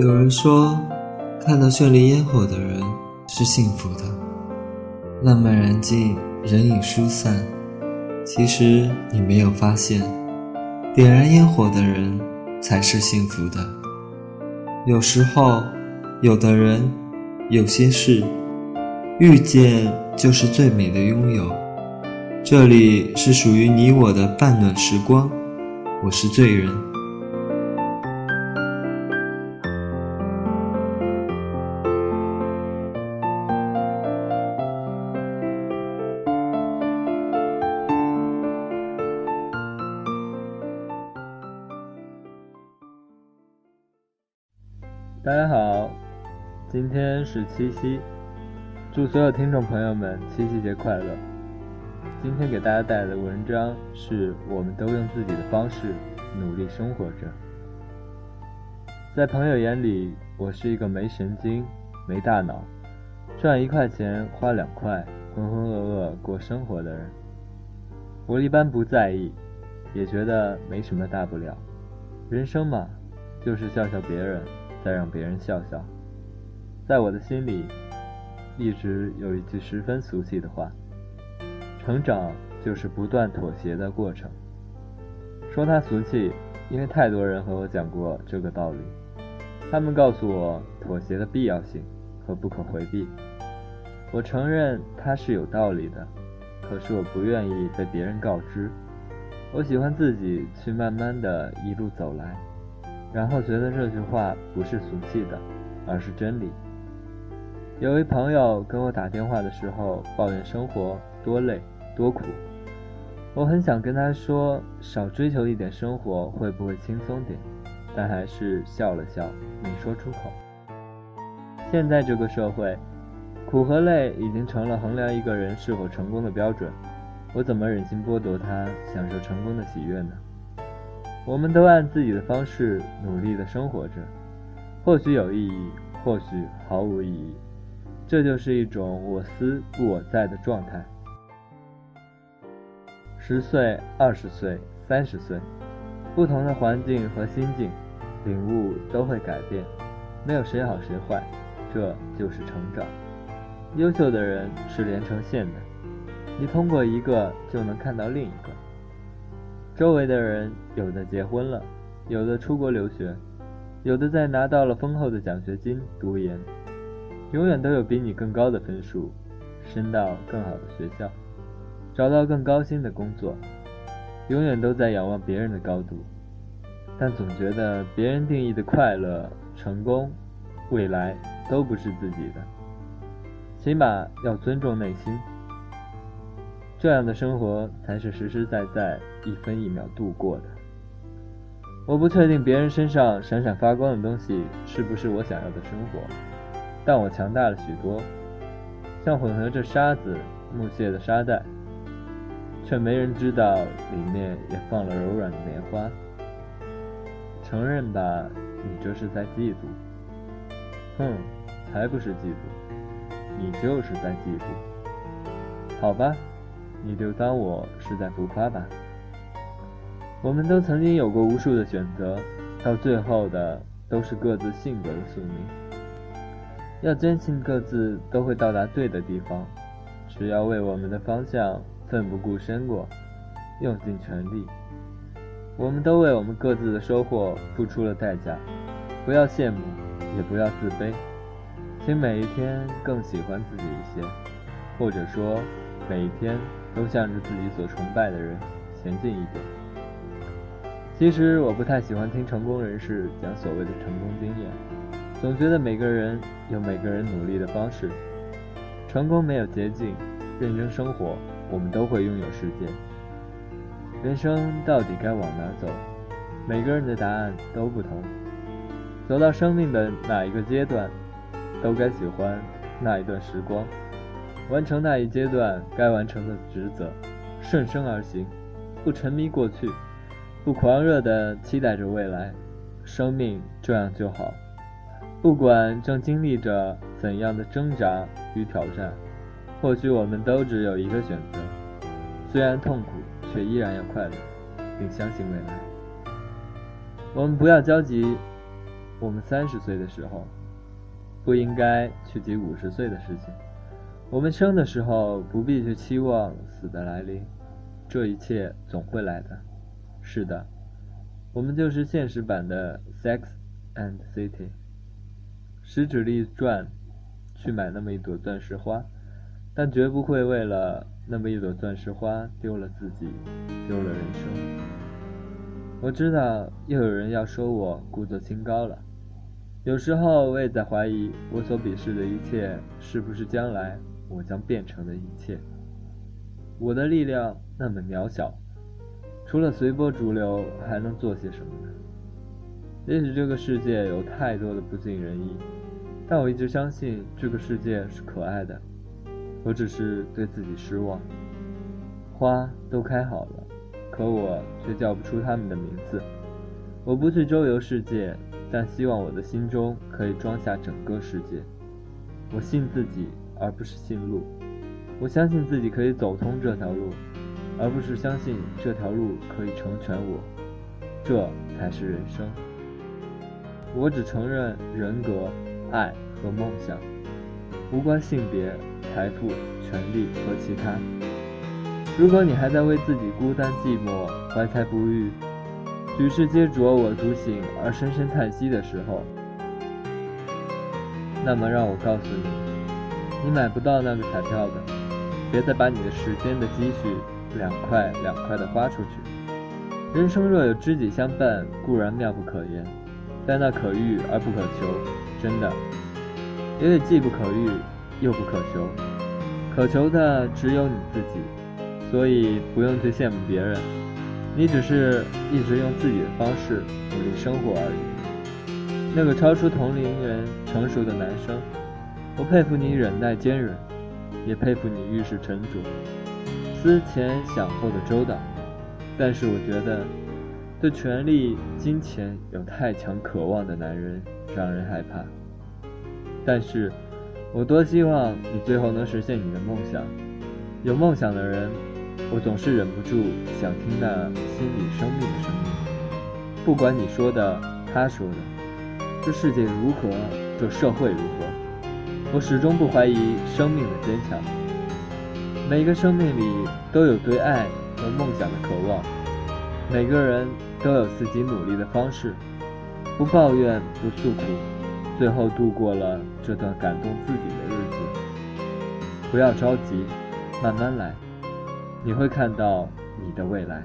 有人说，看到绚丽烟火的人是幸福的。浪漫燃尽，人影疏散。其实你没有发现，点燃烟火的人才是幸福的。有时候，有的人，有些事，遇见就是最美的拥有。这里是属于你我的半暖时光，我是醉人。大家好，今天是七夕，祝所有听众朋友们七夕节快乐。今天给大家带来的文章是我们都用自己的方式努力生活着。在朋友眼里，我是一个没神经、没大脑，赚一块钱花两块，浑浑噩噩过生活的人。我一般不在意，也觉得没什么大不了。人生嘛，就是笑笑别人。再让别人笑笑，在我的心里，一直有一句十分俗气的话：成长就是不断妥协的过程。说它俗气，因为太多人和我讲过这个道理，他们告诉我妥协的必要性和不可回避。我承认它是有道理的，可是我不愿意被别人告知。我喜欢自己去慢慢的一路走来。然后觉得这句话不是俗气的，而是真理。有位朋友跟我打电话的时候抱怨生活多累多苦，我很想跟他说少追求一点生活会不会轻松点，但还是笑了笑没说出口。现在这个社会，苦和累已经成了衡量一个人是否成功的标准，我怎么忍心剥夺他享受成功的喜悦呢？我们都按自己的方式努力的生活着，或许有意义，或许毫无意义，这就是一种我思不我在的状态。十岁、二十岁、三十岁，不同的环境和心境，领悟都会改变，没有谁好谁坏，这就是成长。优秀的人是连成线的，你通过一个就能看到另一个。周围的人有的结婚了，有的出国留学，有的在拿到了丰厚的奖学金读研，永远都有比你更高的分数，升到更好的学校，找到更高薪的工作，永远都在仰望别人的高度，但总觉得别人定义的快乐、成功、未来都不是自己的，起码要尊重内心。这样的生活才是实实在在、一分一秒度过的。我不确定别人身上闪闪发光的东西是不是我想要的生活，但我强大了许多，像混合着沙子、木屑的沙袋，却没人知道里面也放了柔软的棉花。承认吧，你这是在嫉妒。哼，才不是嫉妒，你就是在嫉妒。好吧。你就当我是在浮夸吧。我们都曾经有过无数的选择，到最后的都是各自性格的宿命。要坚信各自都会到达对的地方，只要为我们的方向奋不顾身过，用尽全力。我们都为我们各自的收获付出了代价，不要羡慕，也不要自卑，请每一天更喜欢自己一些，或者说每一天。都向着自己所崇拜的人前进一点。其实我不太喜欢听成功人士讲所谓的成功经验，总觉得每个人有每个人努力的方式，成功没有捷径，认真生活，我们都会拥有世界。人生到底该往哪走？每个人的答案都不同。走到生命的哪一个阶段，都该喜欢那一段时光。完成那一阶段该完成的职责，顺生而行，不沉迷过去，不狂热地期待着未来，生命这样就好。不管正经历着怎样的挣扎与挑战，或许我们都只有一个选择：虽然痛苦，却依然要快乐，并相信未来。我们不要焦急我们三十岁的时候，不应该去急五十岁的事情。我们生的时候不必去期望死的来临，这一切总会来的。是的，我们就是现实版的《Sex and City》，使指力转去买那么一朵钻石花，但绝不会为了那么一朵钻石花丢了自己，丢了人生。我知道又有人要说我故作清高了，有时候我也在怀疑我所鄙视的一切是不是将来我将变成的一切。我的力量那么渺小。除了随波逐流，还能做些什么呢？也许这个世界有太多的不尽人意，但我一直相信这个世界是可爱的。我只是对自己失望。花都开好了，可我却叫不出它们的名字。我不去周游世界，但希望我的心中可以装下整个世界。我信自己，而不是信路。我相信自己可以走通这条路。而不是相信这条路可以成全我，这才是人生。我只承认人格、爱和梦想，无关性别、财富、权利和其他。如果你还在为自己孤单寂寞、怀才不遇、举世皆浊我独醒而深深叹息的时候，那么让我告诉你，你买不到那个彩票的。别再把你的时间的积蓄。两块两块的花出去。人生若有知己相伴，固然妙不可言，但那可遇而不可求，真的也得既不可遇又不可求。可求的只有你自己，所以不用去羡慕别人，你只是一直用自己的方式努力生活而已。那个超出同龄人成熟的男生，我佩服你忍耐坚韧，也佩服你遇事沉着。思前想后的周到，但是我觉得，对权力、金钱有太强渴望的男人让人害怕。但是，我多希望你最后能实现你的梦想。有梦想的人，我总是忍不住想听那心里生命的声音。不管你说的，他说的，这世界如何，这社会如何，我始终不怀疑生命的坚强。每个生命里都有对爱和梦想的渴望，每个人都有自己努力的方式，不抱怨不诉苦，最后度过了这段感动自己的日子。不要着急，慢慢来，你会看到你的未来。